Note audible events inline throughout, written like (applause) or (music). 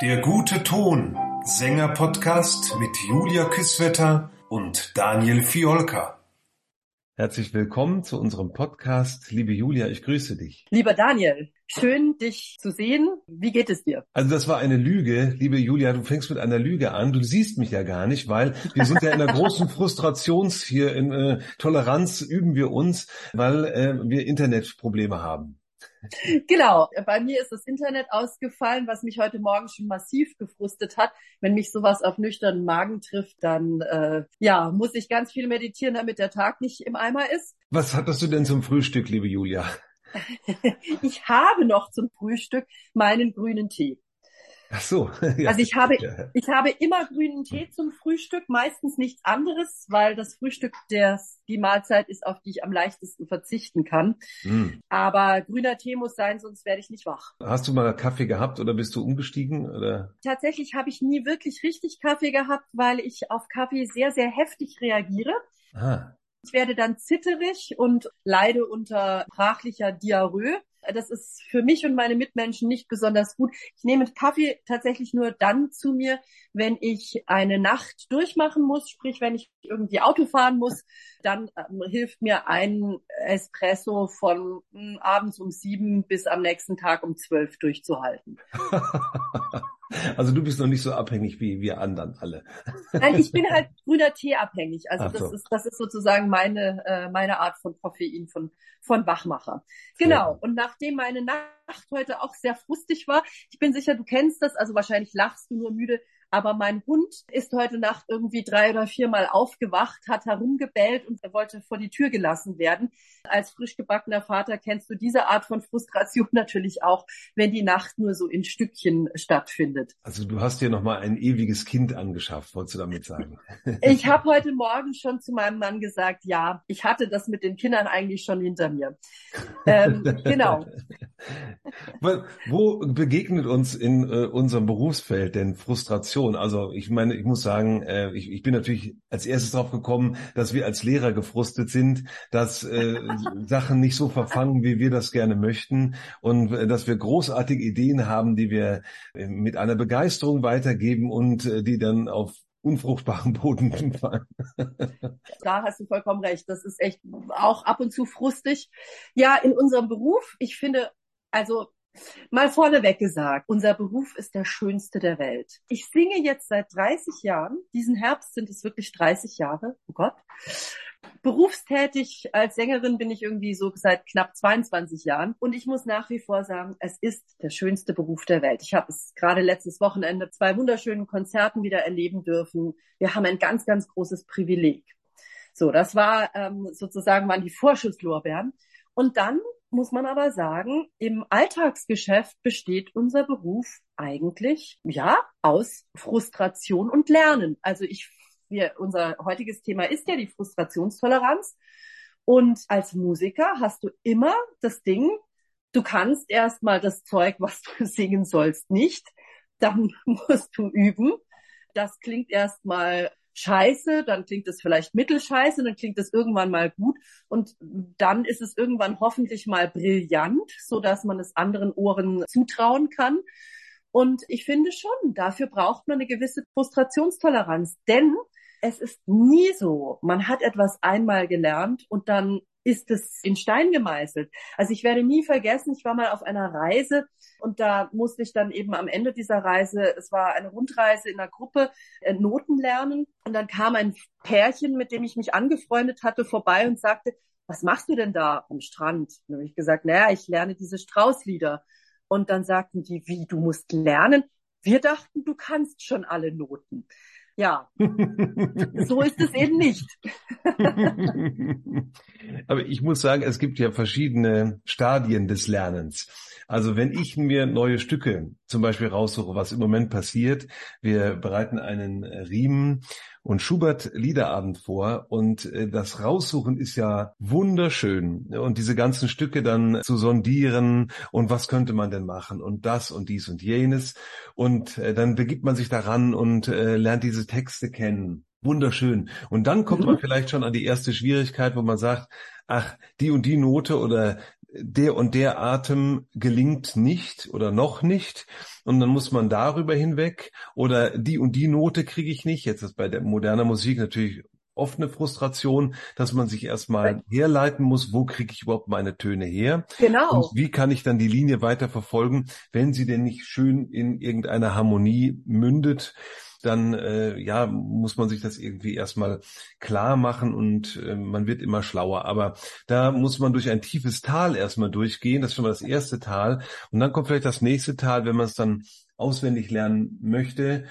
Der gute Ton, Sänger-Podcast mit Julia Küsswetter und Daniel Fiolka. Herzlich willkommen zu unserem Podcast. Liebe Julia, ich grüße dich. Lieber Daniel, schön dich zu sehen. Wie geht es dir? Also das war eine Lüge, liebe Julia. Du fängst mit einer Lüge an. Du siehst mich ja gar nicht, weil wir sind ja in einer (laughs) großen Frustrations hier in äh, Toleranz üben wir uns, weil äh, wir Internetprobleme haben. Genau, bei mir ist das Internet ausgefallen, was mich heute Morgen schon massiv gefrustet hat. Wenn mich sowas auf nüchternen Magen trifft, dann äh, ja, muss ich ganz viel meditieren, damit der Tag nicht im Eimer ist. Was hattest du denn zum Frühstück, liebe Julia? (laughs) ich habe noch zum Frühstück meinen grünen Tee. Ach so. (laughs) Ja. Also ich habe, ich habe immer grünen Tee zum Frühstück, meistens nichts anderes, weil das Frühstück der, die Mahlzeit ist, auf die ich am leichtesten verzichten kann. Mm. Aber grüner Tee muss sein, sonst werde ich nicht wach. Hast du mal Kaffee gehabt oder bist du umgestiegen? Oder? Tatsächlich habe ich nie wirklich richtig Kaffee gehabt, weil ich auf Kaffee sehr, sehr heftig reagiere. Ah. Ich werde dann zitterig und leide unter sprachlicher Diarrhoe. Das ist für mich und meine Mitmenschen nicht besonders gut. Ich nehme Kaffee tatsächlich nur dann zu mir, wenn ich eine Nacht durchmachen muss, sprich wenn ich irgendwie Auto fahren muss, dann ähm, hilft mir ein Espresso von mh, hm, abends um sieben bis am nächsten Tag um zwölf durchzuhalten. (laughs) Also du bist noch nicht so abhängig wie wir anderen alle. Nein, ich bin halt grüner Tee abhängig. Also so. das ist das ist sozusagen meine äh, meine Art von Koffein von von Wachmacher. Genau. Ja. Und nachdem meine Nacht heute auch sehr frustig war, ich bin sicher, du kennst das. Also wahrscheinlich lachst du nur müde. Aber mein Hund ist heute Nacht irgendwie drei oder viermal aufgewacht, hat herumgebellt und er wollte vor die Tür gelassen werden. Als frisch gebackener Vater kennst du diese Art von Frustration (laughs) natürlich auch, wenn die Nacht nur so in Stückchen stattfindet. Also du hast dir nochmal ein ewiges Kind angeschafft, wolltest du damit sagen? (laughs) Ich habe heute Morgen schon zu meinem Mann gesagt, ja, ich hatte das mit den Kindern eigentlich schon hinter mir. Ähm, (laughs) genau. Wo begegnet uns in äh, unserem Berufsfeld denn Frustration? Schon. Also ich meine, ich muss sagen, äh, ich, ich bin natürlich als erstes drauf gekommen, dass wir als Lehrer gefrustet sind, dass äh, (laughs) Sachen nicht so verfangen, wie wir das gerne möchten und äh, dass wir großartige Ideen haben, die wir äh, mit einer Begeisterung weitergeben und äh, die dann auf unfruchtbaren Boden (laughs) fallen. da hast du vollkommen recht. Das ist echt auch ab und zu frustig. Ja, in unserem Beruf, ich finde, also Mal vorneweg gesagt, unser Beruf ist der schönste der Welt. Ich singe jetzt seit 30 Jahren. Diesen Herbst sind es wirklich 30 Jahre. Oh Gott. Berufstätig als Sängerin bin ich irgendwie so seit knapp 22 Jahren. Und ich muss nach wie vor sagen, es ist der schönste Beruf der Welt. Ich habe es gerade letztes Wochenende zwei wunderschönen Konzerten wieder erleben dürfen. Wir haben ein ganz, ganz großes Privileg. So, das war ähm, sozusagen waren die Vorschusslorbeeren. Und dann muss man aber sagen, im Alltagsgeschäft besteht unser Beruf eigentlich, ja, aus Frustration und Lernen. Also ich, wir, unser heutiges Thema ist ja die Frustrationstoleranz. Und als Musiker hast du immer das Ding, du kannst erstmal das Zeug, was du (laughs) singen sollst, nicht. Dann (laughs) musst du üben. Das klingt erstmal scheiße, dann klingt es vielleicht mittelscheiße, dann klingt es irgendwann mal gut und dann ist es irgendwann hoffentlich mal brillant, so dass man es anderen Ohren zutrauen kann. Und ich finde schon, dafür braucht man eine gewisse Frustrationstoleranz, denn es ist nie so, man hat etwas einmal gelernt und dann ist es in Stein gemeißelt. Also ich werde nie vergessen, ich war mal auf einer Reise und da musste ich dann eben am Ende dieser Reise, es war eine Rundreise in einer Gruppe, äh, Noten lernen. Und dann kam ein Pärchen, mit dem ich mich angefreundet hatte, vorbei und sagte, was machst du denn da am Strand? Und habe ich gesagt, naja, ich lerne diese Straußlieder. Und dann sagten die, wie, du musst lernen? Wir dachten, du kannst schon alle Noten. Ja, (laughs) so ist es eben nicht. (laughs) Aber ich muss sagen, es gibt ja verschiedene Stadien des Lernens. Also wenn ich mir neue Stücke zum Beispiel raussuche, was im Moment passiert, wir bereiten einen Riemen und Schubert Liederabend vor und äh, das Raussuchen ist ja wunderschön und diese ganzen Stücke dann zu sondieren und was könnte man denn machen und das und dies und jenes und äh, dann begibt man sich daran und äh, lernt diese Texte kennen. Wunderschön. Und dann kommt man mhm. vielleicht schon an die erste Schwierigkeit, wo man sagt, ach, die und die Note oder der und der Atem gelingt nicht oder noch nicht und dann muss man darüber hinweg oder die und die Note kriege ich nicht. Jetzt ist bei der moderner Musik natürlich oft eine Frustration, dass man sich erstmal herleiten muss, wo kriege ich überhaupt meine Töne her? Genau. Und wie kann ich dann die Linie weiter verfolgen, wenn sie denn nicht schön in irgendeiner Harmonie mündet? Dann äh, ja muss man sich das irgendwie erstmal klar machen und äh, man wird immer schlauer. Aber da muss man durch ein tiefes Tal erstmal durchgehen. Das ist schon mal das erste Tal. Und dann kommt vielleicht das nächste Tal, wenn man es dann auswendig lernen möchte.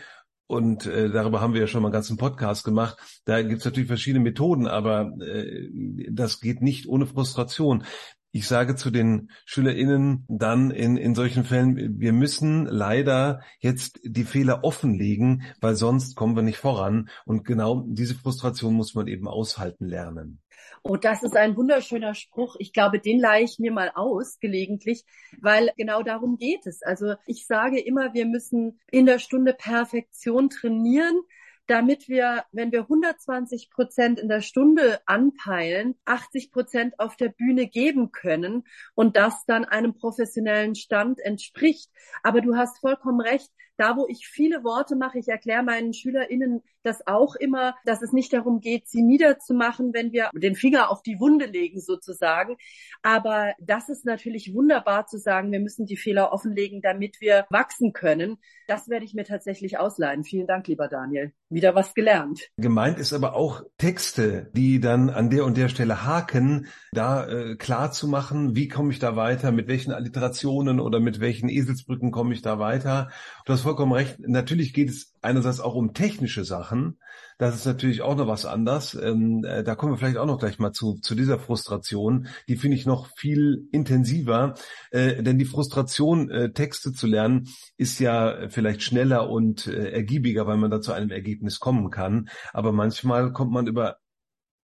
Und äh, darüber haben wir ja schon mal einen ganzen Podcast gemacht. Da gibt es natürlich verschiedene Methoden, aber äh, das geht nicht ohne Frustration. Ich sage zu den SchülerInnen dann in, in solchen Fällen, wir müssen leider jetzt die Fehler offenlegen, weil sonst kommen wir nicht voran. Und genau diese Frustration muss man eben aushalten lernen. Oh, das ist ein wunderschöner Spruch. Ich glaube, den leihe ich mir mal aus, gelegentlich, weil genau darum geht es. Also ich sage immer, wir müssen in der Stunde Perfektion trainieren damit wir, wenn wir 120 Prozent in der Stunde anpeilen, 80 Prozent auf der Bühne geben können und das dann einem professionellen Stand entspricht. Aber du hast vollkommen recht, da wo ich viele Worte mache, ich erkläre meinen SchülerInnen das auch immer, dass es nicht darum geht, sie niederzumachen, wenn wir den Finger auf die Wunde legen sozusagen. Aber das ist natürlich wunderbar zu sagen, wir müssen die Fehler offenlegen, damit wir wachsen können. Das werde ich mir tatsächlich ausleihen. Vielen Dank, lieber Daniel. Wieder was gelernt. Gemeint ist aber auch Texte, die dann an der und der Stelle haken, da äh, klar zu machen, wie komme ich da weiter, mit welchen Alliterationen oder mit welchen Eselsbrücken komme ich da weiter. Du hast vollkommen recht. Natürlich geht es einerseits auch um technische Sachen. Das ist natürlich auch noch was anders. Ähm, äh, da kommen wir vielleicht auch noch gleich mal zu, zu dieser Frustration. Die finde ich noch viel intensiver, äh, denn die Frustration, äh, Texte zu lernen, ist ja vielleicht schneller und äh, ergiebiger, weil man da zu einem Ergebnis kommen kann. Aber manchmal kommt man über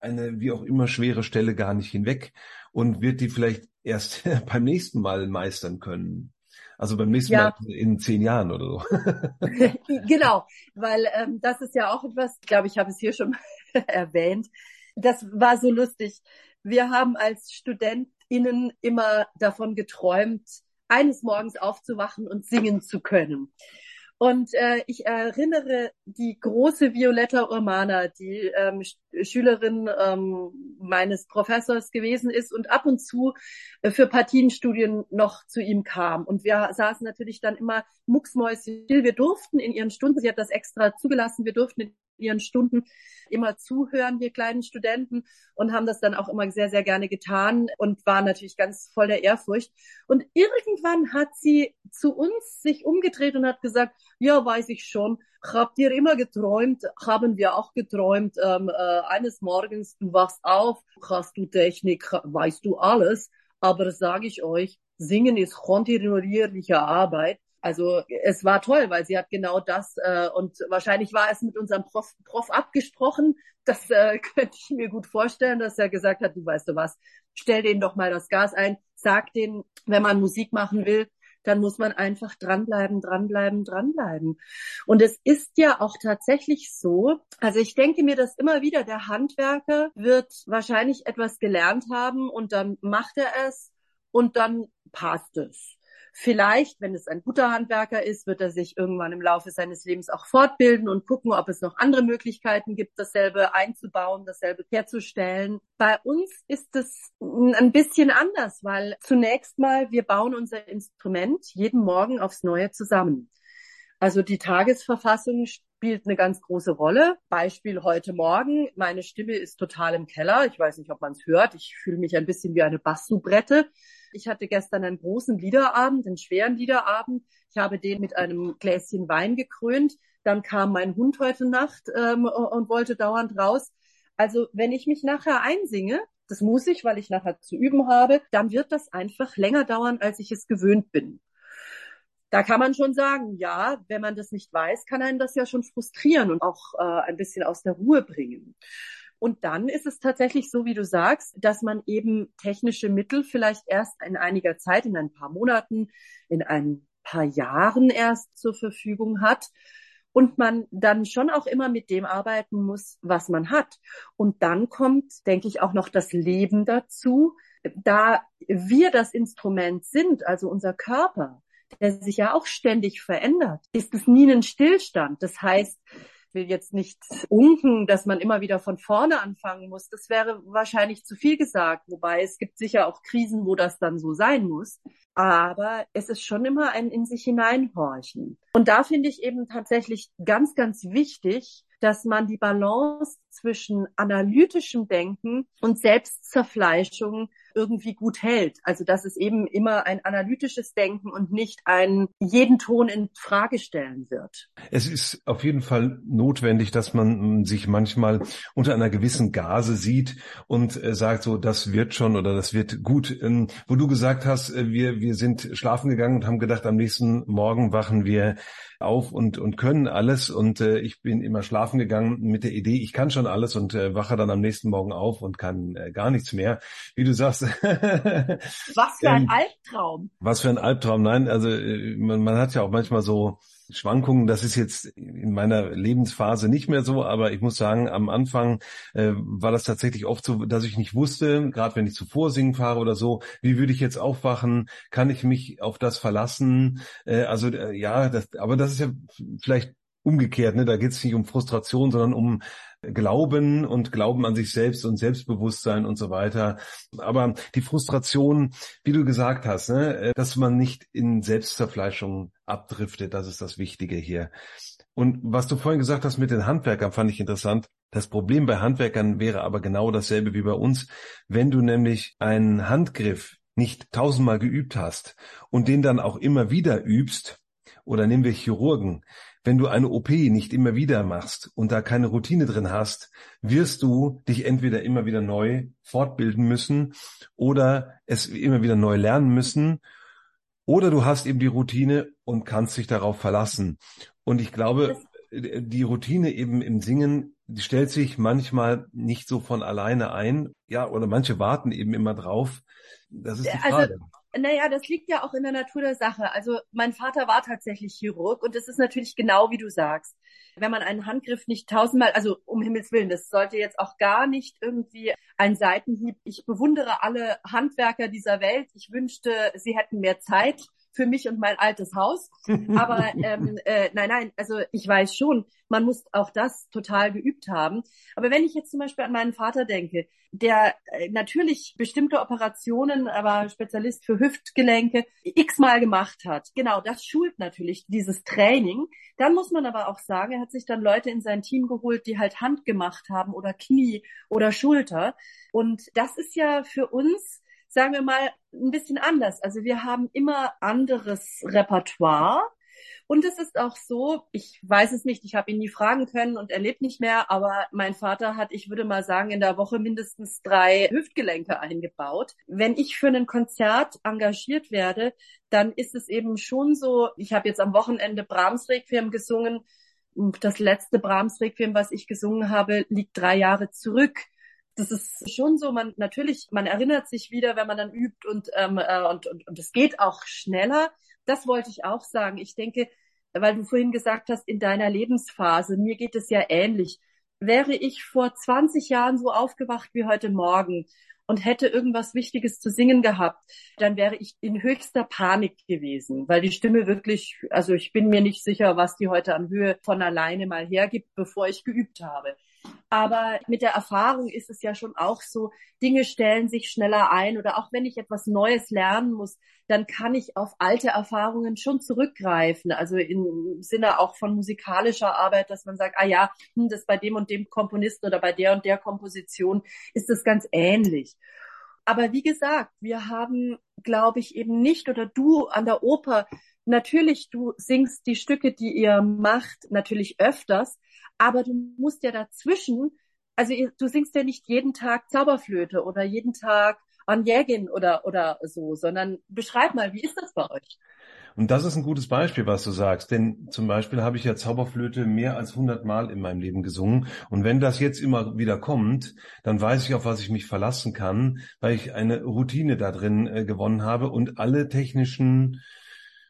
eine wie auch immer schwere Stelle gar nicht hinweg und wird die vielleicht erst (laughs) beim nächsten Mal meistern können. Also beim nächsten ja. Mal in zehn Jahren oder so. (laughs) (laughs) genau, weil ähm, das ist ja auch etwas, ich glaube, ich habe es hier schon (laughs) erwähnt. Das war so lustig. Wir haben als StudentInnen immer davon geträumt, eines Morgens aufzuwachen und singen zu können. Und äh, ich erinnere die große Violetta Urmana, die ähm, Schülerin ähm, meines Professors gewesen ist und ab und zu äh, für Partienstudien noch zu ihm kam. Und wir saßen natürlich dann immer mucksmäuschen. Wir durften in ihren Stunden, sie hat das extra zugelassen, wir durften in ihren Stunden immer zuhören, wir kleinen Studenten, und haben das dann auch immer sehr, sehr gerne getan und waren natürlich ganz voll der Ehrfurcht. Und irgendwann hat sie zu uns sich umgedreht und hat gesagt, ja, weiß ich schon, habt ihr immer geträumt, haben wir auch geträumt, ähm, äh, eines Morgens, du wachst auf, hast du Technik, weißt du alles, aber sage ich euch, Singen ist kontinuierliche Arbeit also es war toll, weil sie hat genau das äh, und wahrscheinlich war es mit unserem Prof, Prof abgesprochen. Das äh, (laughs) könnte ich mir gut vorstellen, dass er gesagt hat, du weißt du was, stell denen doch mal das Gas ein, sag denen, wenn man Musik machen will, dann muss man einfach dranbleiben, dranbleiben, dranbleiben. Und es ist ja auch tatsächlich so, also ich denke mir das immer wieder, der Handwerker wird wahrscheinlich etwas gelernt haben und dann macht er es und dann passt es. Vielleicht, wenn es ein guter Handwerker ist, wird er sich irgendwann im Laufe seines Lebens auch fortbilden und gucken, ob es noch andere Möglichkeiten gibt, dasselbe einzubauen, dasselbe herzustellen. Bei uns ist es ein bisschen anders, weil zunächst mal, wir bauen unser Instrument jeden Morgen aufs Neue zusammen. Also die Tagesverfassung spielt eine ganz große Rolle. Beispiel heute Morgen. Meine Stimme ist total im Keller. Ich weiß nicht, ob man es hört. Ich fühle mich ein bisschen wie eine Bassubrette. Ich hatte gestern einen großen Liederabend, einen schweren Liederabend. Ich habe den mit einem Gläschen Wein gekrönt. Dann kam mein Hund heute Nacht ähm, und wollte dauernd raus. Also wenn ich mich nachher einsinge, das muss ich, weil ich nachher zu üben habe, dann wird das einfach länger dauern, als ich es gewöhnt bin. Da kann man schon sagen, ja, wenn man das nicht weiß, kann einen das ja schon frustrieren und auch äh, ein bisschen aus der Ruhe bringen. Und dann ist es tatsächlich so, wie du sagst, dass man eben technische Mittel vielleicht erst in einiger Zeit, in ein paar Monaten, in ein paar Jahren erst zur Verfügung hat und man dann schon auch immer mit dem arbeiten muss, was man hat. Und dann kommt, denke ich, auch noch das Leben dazu, da wir das Instrument sind, also unser Körper, der sich ja auch ständig verändert, ist es nie ein Stillstand. Das heißt, ich will jetzt nicht unken, dass man immer wieder von vorne anfangen muss. Das wäre wahrscheinlich zu viel gesagt. Wobei es gibt sicher auch Krisen, wo das dann so sein muss. Aber es ist schon immer ein in sich hineinhorchen. Und da finde ich eben tatsächlich ganz, ganz wichtig, dass man die Balance zwischen analytischem Denken und Selbstzerfleischung irgendwie gut hält. Also dass es eben immer ein analytisches Denken und nicht ein jeden Ton in Frage stellen wird. Es ist auf jeden Fall notwendig, dass man sich manchmal unter einer gewissen Gase sieht und äh, sagt so, das wird schon oder das wird gut. Ähm, wo du gesagt hast, äh, wir, wir sind schlafen gegangen und haben gedacht, am nächsten Morgen wachen wir auf und, und können alles und äh, ich bin immer schlafen gegangen mit der Idee, ich kann schon alles und äh, wache dann am nächsten Morgen auf und kann äh, gar nichts mehr. Wie du sagst. (laughs) was für ein ähm, Albtraum. Was für ein Albtraum. Nein, also äh, man, man hat ja auch manchmal so Schwankungen, das ist jetzt in meiner Lebensphase nicht mehr so, aber ich muss sagen, am Anfang äh, war das tatsächlich oft so, dass ich nicht wusste, gerade wenn ich zu Vorsingen fahre oder so, wie würde ich jetzt aufwachen, kann ich mich auf das verlassen? Äh, also äh, ja, das, aber das ist ja vielleicht umgekehrt, ne? Da geht es nicht um Frustration, sondern um Glauben und Glauben an sich selbst und Selbstbewusstsein und so weiter. Aber die Frustration, wie du gesagt hast, ne, dass man nicht in Selbstzerfleischung abdriftet, das ist das Wichtige hier. Und was du vorhin gesagt hast mit den Handwerkern, fand ich interessant. Das Problem bei Handwerkern wäre aber genau dasselbe wie bei uns. Wenn du nämlich einen Handgriff nicht tausendmal geübt hast und den dann auch immer wieder übst, oder nehmen wir Chirurgen, wenn du eine OP nicht immer wieder machst und da keine Routine drin hast, wirst du dich entweder immer wieder neu fortbilden müssen oder es immer wieder neu lernen müssen oder du hast eben die Routine und kannst dich darauf verlassen. Und ich glaube, die Routine eben im Singen, die stellt sich manchmal nicht so von alleine ein. Ja, oder manche warten eben immer drauf. Das ist die also Frage. Also naja, das liegt ja auch in der Natur der Sache. Also mein Vater war tatsächlich Chirurg und es ist natürlich genau wie du sagst. Wenn man einen Handgriff nicht tausendmal, also um Himmels Willen, das sollte jetzt auch gar nicht irgendwie ein Seitenhieb. Ich bewundere alle Handwerker dieser Welt. Ich wünschte, sie hätten mehr Zeit für mich und mein altes Haus. (laughs) Aber ähm, äh, nein, nein, also ich weiß schon, man muss auch das total geübt haben. Aber wenn ich jetzt zum Beispiel an meinen Vater denke, der äh, natürlich bestimmte Operationen, aber Spezialist für Hüftgelenke, x-mal gemacht hat, genau, das schult natürlich dieses Training. Dann muss man aber auch sagen, er hat sich dann Leute in sein Team geholt, die halt Hand gemacht haben oder Knie oder Schulter. Und das ist ja für uns sagen wir mal, ein bisschen anders. Also wir haben immer anderes Repertoire. Und es ist auch so, ich weiß es nicht, ich habe ihn nie fragen können und er lebt nicht mehr, aber mein Vater hat, ich würde mal sagen, in der Woche mindestens drei Hüftgelenke eingebaut. Wenn ich für ein Konzert engagiert werde, dann ist es eben schon so, ich habe jetzt am Wochenende Brahms Requiem gesungen. Das letzte Brahms Requiem, was ich gesungen habe, liegt drei Jahre zurück das ist schon so, man natürlich, man erinnert sich wieder, wenn man dann übt und, ähm, äh, und, und, und es geht auch schneller. Das wollte ich auch sagen. Ich denke, weil du vorhin gesagt hast, in deiner Lebensphase, mir geht es ja ähnlich. Wäre ich vor 20 Jahren so aufgewacht wie heute Morgen und hätte irgendwas Wichtiges zu singen gehabt, dann wäre ich in höchster Panik gewesen, weil die Stimme wirklich, also ich bin mir nicht sicher, was die heute an Höhe von alleine mal hergibt, bevor ich geübt habe. Aber mit der Erfahrung ist es ja schon auch so, Dinge stellen sich schneller ein oder auch wenn ich etwas Neues lernen muss, dann kann ich auf alte Erfahrungen schon zurückgreifen. Also im Sinne auch von musikalischer Arbeit, dass man sagt, ah ja, hm, das bei dem und dem Komponisten oder bei der und der Komposition ist das ganz ähnlich. Aber wie gesagt, wir haben, glaube ich, eben nicht oder du an der Oper, natürlich, du singst die Stücke, die ihr macht, natürlich öfters, aber du musst ja dazwischen, also du singst ja nicht jeden Tag Zauberflöte oder jeden Tag Onegin oder, oder so, sondern beschreib mal, wie ist das bei euch? Und das ist ein gutes Beispiel, was du sagst. Denn zum Beispiel habe ich ja Zauberflöte mehr als 100 Mal in meinem Leben gesungen. Und wenn das jetzt immer wieder kommt, dann weiß ich, auf was ich mich verlassen kann, weil ich eine Routine da drin äh, gewonnen habe und alle technischen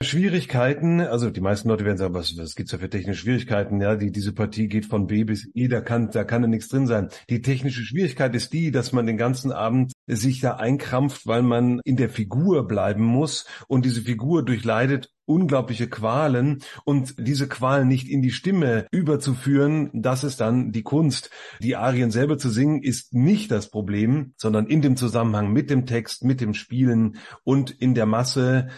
Schwierigkeiten, also die meisten Leute werden sagen, was, was gibt's da für technische Schwierigkeiten? Ja, die, diese Partie geht von B bis E, da kann, da kann ja nichts drin sein. Die technische Schwierigkeit ist die, dass man den ganzen Abend sich da einkrampft, weil man in der Figur bleiben muss und diese Figur durchleidet unglaubliche Qualen und diese Qualen nicht in die Stimme überzuführen, das ist dann die Kunst. Die Arien selber zu singen ist nicht das Problem, sondern in dem Zusammenhang mit dem Text, mit dem Spielen und in der Masse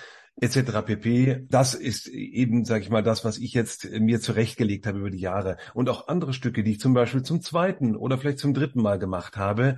etc. pp. Das ist eben, sage ich mal, das, was ich jetzt mir zurechtgelegt habe über die Jahre. Und auch andere Stücke, die ich zum Beispiel zum zweiten oder vielleicht zum dritten Mal gemacht habe,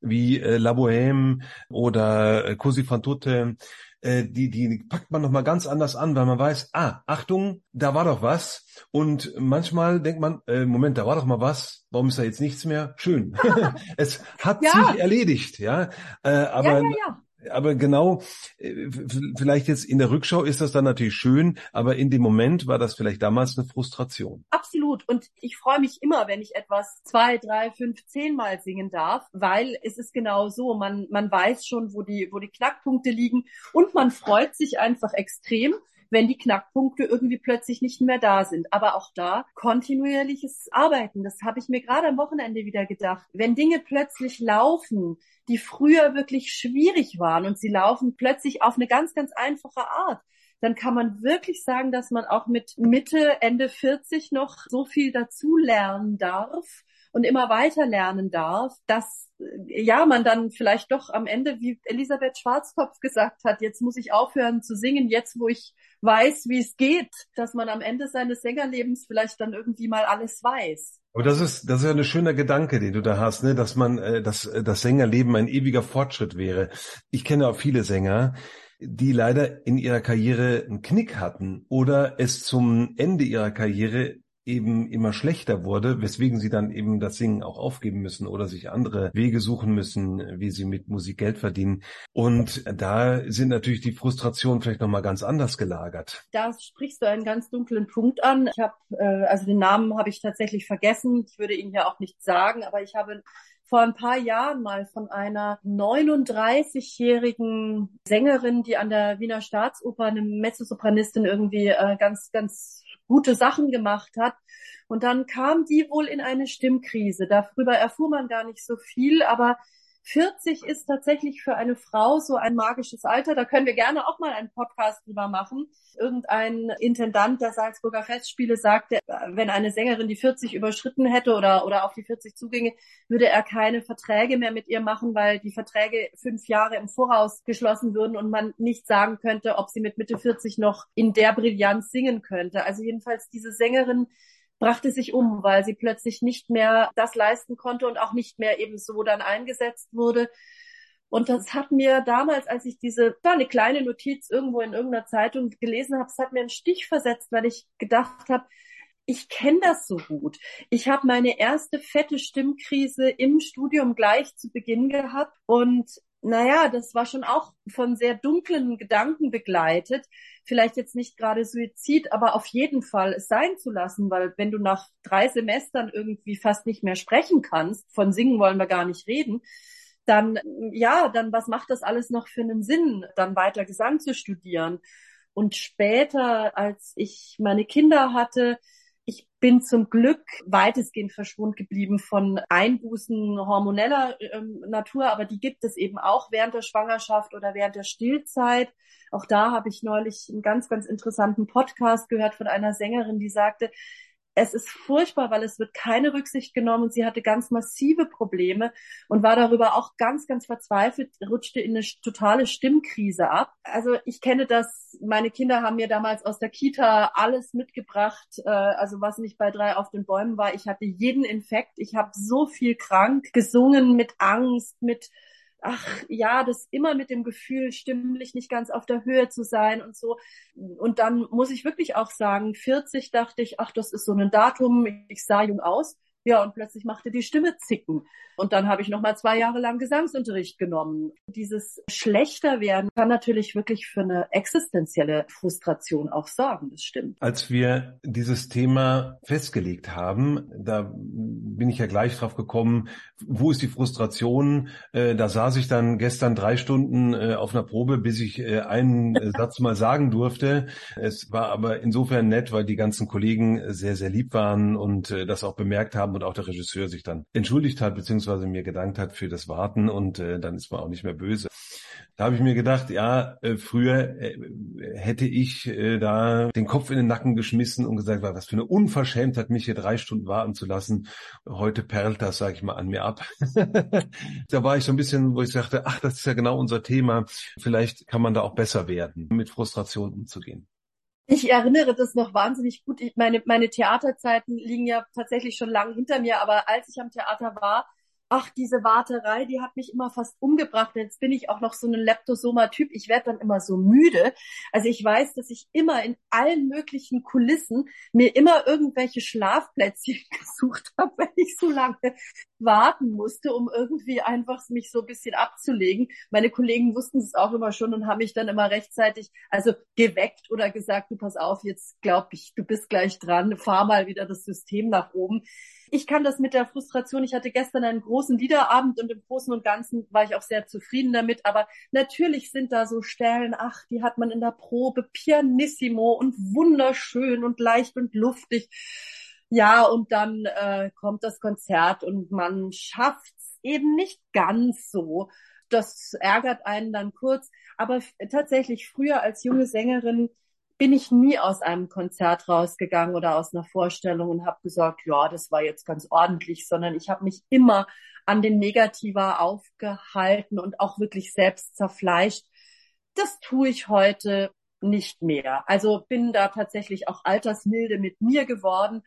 wie äh, La Bohème oder äh, Così fan tutte, äh, die, die packt man nochmal ganz anders an, weil man weiß, ah, Achtung, da war doch was. Und manchmal denkt man, äh, Moment, da war doch mal was, warum ist da jetzt nichts mehr? Schön. (laughs) es hat ja. sich erledigt, ja. Äh, aber ja, ja, aber genau, äh, vielleicht jetzt in der Rückschau ist das dann natürlich schön, aber in dem Moment war das vielleicht damals eine Frustration. Absolut. Und ich freue mich immer, wenn ich etwas zwei, drei, fünf, zehnmal singen darf, weil es ist genau so. Man, man weiß schon, wo die, wo die Knackpunkte liegen und man freut sich einfach extrem, wenn die Knackpunkte irgendwie plötzlich nicht mehr da sind. Aber auch da kontinuierliches Arbeiten. Das habe ich mir gerade am Wochenende wieder gedacht. Wenn Dinge plötzlich laufen, die früher wirklich schwierig waren und sie laufen plötzlich auf eine ganz, ganz einfache Art, dann kann man wirklich sagen, dass man auch mit Mitte, Ende 40 noch so viel dazu lernen darf und immer weiter lernen darf, dass äh, ja, man dann vielleicht doch am Ende, wie Elisabeth Schwarzkopf gesagt hat, jetzt muss ich aufhören zu singen, jetzt wo ich weiß, wie es geht, dass man am Ende seines Sängerlebens vielleicht dann irgendwie mal alles weiß. Aber das ist, das ist ja ein schöner Gedanke, den du da hast, ne? dass man, äh, dass äh, das Sängerleben ein ewiger Fortschritt wäre. Ich kenne auch viele Sänger, die leider in ihrer Karriere einen Knick hatten oder es zum Ende ihrer Karriere eben immer schlechter wurde, weswegen sie dann eben das Singen auch aufgeben müssen oder sich andere Wege suchen müssen, wie sie mit Musik Geld verdienen. Und da sind natürlich die Frustrationen vielleicht nochmal ganz anders gelagert. Da sprichst du einen ganz dunklen Punkt an. Ich habe, äh, also den Namen habe ich tatsächlich vergessen. Ich würde ihn ja auch nicht sagen, aber ich habe vor ein paar Jahren mal von einer 39-jährigen Sängerin, die an der Wiener Staatsoper eine Mezzosopranistin irgendwie äh, ganz, ganz gute Sachen gemacht hat. Und dann kam die wohl in eine Stimmkrise. Darüber erfuhr man gar nicht so viel, aber 40 ist tatsächlich für eine Frau so ein magisches Alter. Da können wir gerne auch mal einen Podcast drüber machen. Irgendein Intendant der Salzburger Festspiele sagte, wenn eine Sängerin die 40 überschritten hätte oder, oder auf die 40 zuginge, würde er keine Verträge mehr mit ihr machen, weil die Verträge fünf Jahre im Voraus geschlossen würden und man nicht sagen könnte, ob sie mit Mitte 40 noch in der Brillanz singen könnte. Also jedenfalls diese Sängerin brachte sich um, weil sie plötzlich nicht mehr das leisten konnte und auch nicht mehr eben so dann eingesetzt wurde. Und das hat mir damals, als ich diese, war eine kleine Notiz irgendwo in irgendeiner Zeitung gelesen habe, es hat mir einen Stich versetzt, weil ich gedacht habe, ich kenne das so gut. Ich habe meine erste fette Stimmkrise im Studium gleich zu Beginn gehabt und naja, das war schon auch von sehr dunklen Gedanken begleitet. Vielleicht jetzt nicht gerade Suizid, aber auf jeden Fall es sein zu lassen, weil wenn du nach drei Semestern irgendwie fast nicht mehr sprechen kannst, von singen wollen wir gar nicht reden, dann, ja, dann was macht das alles noch für einen Sinn, dann weiter Gesang zu studieren? Und später, als ich meine Kinder hatte, bin zum Glück weitestgehend verschwunden geblieben von Einbußen hormoneller ähm, Natur, aber die gibt es eben auch während der Schwangerschaft oder während der Stillzeit. Auch da habe ich neulich einen ganz, ganz interessanten Podcast gehört von einer Sängerin, die sagte, es ist furchtbar, weil es wird keine Rücksicht genommen und sie hatte ganz massive Probleme und war darüber auch ganz, ganz verzweifelt, rutschte in eine totale Stimmkrise ab. Also ich kenne das, meine Kinder haben mir damals aus der Kita alles mitgebracht, äh, also was nicht bei drei auf den Bäumen war. Ich hatte jeden Infekt, ich habe so viel krank gesungen mit Angst, mit ach ja, das immer mit dem Gefühl, stimmlich nicht ganz auf der Höhe zu sein und so. Und dann muss ich wirklich auch sagen, 40 dachte ich, ach, das ist so ein Datum, ich sah jung aus. Ja, und plötzlich machte die Stimme zicken. Und dann habe ich noch mal zwei Jahre lang Gesangsunterricht genommen. Dieses schlechter werden kann natürlich wirklich für eine existenzielle Frustration auch sorgen. Das stimmt. Als wir dieses Thema festgelegt haben, da bin ich ja gleich drauf gekommen, wo ist die Frustration? Äh, da saß ich dann gestern drei Stunden äh, auf einer Probe, bis ich äh, einen (laughs) Satz mal sagen durfte. Es war aber insofern nett, weil die ganzen Kollegen sehr, sehr lieb waren und das auch bemerkt haben, haben und auch der Regisseur sich dann entschuldigt hat, beziehungsweise mir gedankt hat für das Warten und äh, dann ist man auch nicht mehr böse. Da habe ich mir gedacht, ja, äh, früher äh, hätte ich äh, da den Kopf in den Nacken geschmissen und gesagt, was für eine Unverschämtheit, mich hier drei Stunden warten zu lassen. Heute perlt das, sage ich mal, an mir ab. (laughs) da war ich so ein bisschen, wo ich sagte, ach, das ist ja genau unser Thema. Vielleicht kann man da auch besser werden, mit Frustration umzugehen. Ich erinnere das noch wahnsinnig gut. Ich, meine, meine Theaterzeiten liegen ja tatsächlich schon lange hinter mir, aber als ich am Theater war, ach, diese Warterei, die hat mich immer fast umgebracht. Jetzt bin ich auch noch so ein Leptosoma-Typ. Ich werde dann immer so müde. Also ich weiß, dass ich immer in allen möglichen Kulissen mir immer irgendwelche Schlafplätzchen (laughs) gesucht habe, wenn ich so lange warten musste, um irgendwie einfach mich so ein bisschen abzulegen. Meine Kollegen wussten es auch immer schon und haben mich dann immer rechtzeitig, also geweckt oder gesagt, du pass auf, jetzt glaub ich, du bist gleich dran, fahr mal wieder das System nach oben ich kann das mit der Frustration. Ich hatte gestern einen großen Liederabend und im Großen und Ganzen war ich auch sehr zufrieden damit. Aber natürlich sind da so Stellen, ach, die hat man in der Probe pianissimo und wunderschön und leicht und luftig. Ja, und dann äh, kommt das Konzert und man schafft's eben nicht ganz so. Das ärgert einen dann kurz. Aber tatsächlich früher als junge Sängerin bin ich nie aus einem Konzert rausgegangen oder aus einer Vorstellung und habe gesagt, ja, das war jetzt ganz ordentlich, sondern ich habe mich immer an den Negativer aufgehalten und auch wirklich selbst zerfleischt. Das tue ich heute nicht mehr. Also bin da tatsächlich auch altersmilde mit mir geworden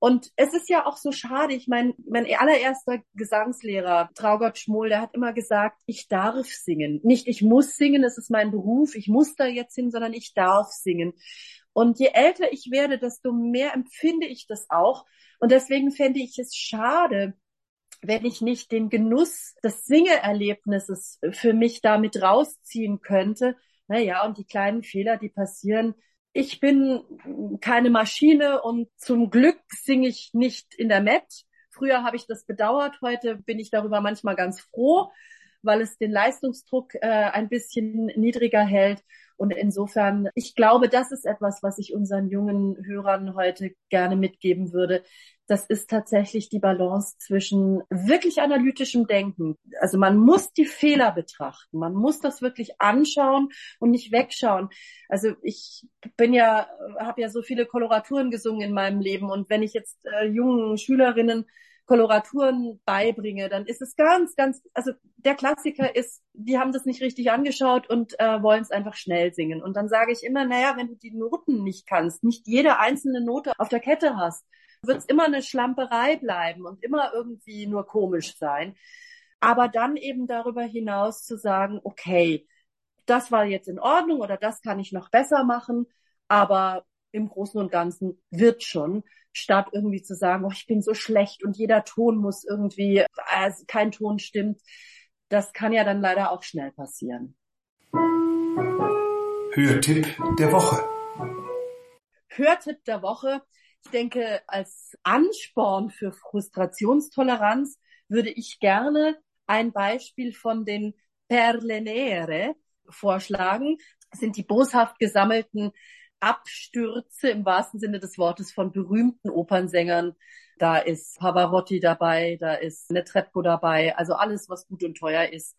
und es ist ja auch so schade. Ich meine, mein allererster Gesangslehrer, Traugott Schmoll, der hat immer gesagt, ich darf singen. Nicht ich muss singen, es ist mein Beruf, ich muss da jetzt hin, sondern ich darf singen. Und je älter ich werde, desto mehr empfinde ich das auch. Und deswegen fände ich es schade, wenn ich nicht den Genuss des Singeerlebnisses für mich damit rausziehen könnte. Naja, und die kleinen Fehler, die passieren, ich bin keine Maschine und zum Glück singe ich nicht in der Met. Früher habe ich das bedauert, heute bin ich darüber manchmal ganz froh, weil es den Leistungsdruck äh, ein bisschen niedriger hält. Und insofern, ich glaube, das ist etwas, was ich unseren jungen Hörern heute gerne mitgeben würde. Das ist tatsächlich die Balance zwischen wirklich analytischem Denken. Also man muss die Fehler betrachten. Man muss das wirklich anschauen und nicht wegschauen. Also ich bin ja, habe ja so viele Koloraturen gesungen in meinem Leben. Und wenn ich jetzt äh, jungen Schülerinnen Koloraturen beibringe, dann ist es ganz, ganz, also der Klassiker ist, die haben das nicht richtig angeschaut und äh, wollen es einfach schnell singen. Und dann sage ich immer, naja, wenn du die Noten nicht kannst, nicht jede einzelne Note auf der Kette hast, wird es immer eine Schlamperei bleiben und immer irgendwie nur komisch sein. Aber dann eben darüber hinaus zu sagen, okay, das war jetzt in Ordnung oder das kann ich noch besser machen, aber im Großen und Ganzen wird schon, statt irgendwie zu sagen, oh, ich bin so schlecht und jeder Ton muss irgendwie, also kein Ton stimmt. Das kann ja dann leider auch schnell passieren. Hörtipp der Woche. Hörtipp der Woche. Ich denke, als Ansporn für Frustrationstoleranz würde ich gerne ein Beispiel von den Perlenere vorschlagen. Das sind die boshaft gesammelten Abstürze im wahrsten Sinne des Wortes von berühmten Opernsängern. Da ist Pavarotti dabei, da ist Netrebko dabei, also alles, was gut und teuer ist.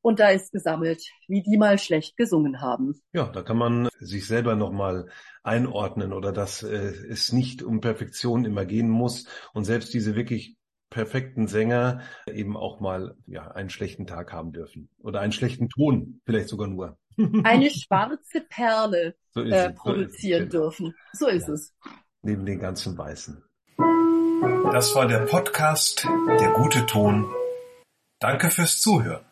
Und da ist gesammelt, wie die mal schlecht gesungen haben. Ja, da kann man sich selber nochmal einordnen oder dass äh, es nicht um Perfektion immer gehen muss und selbst diese wirklich perfekten Sänger eben auch mal ja einen schlechten Tag haben dürfen oder einen schlechten Ton vielleicht sogar nur. Eine schwarze Perle so äh, produzieren so genau. dürfen. So ist ja. es. Neben den ganzen Weißen. Das war der Podcast Der gute Ton. Danke fürs Zuhören.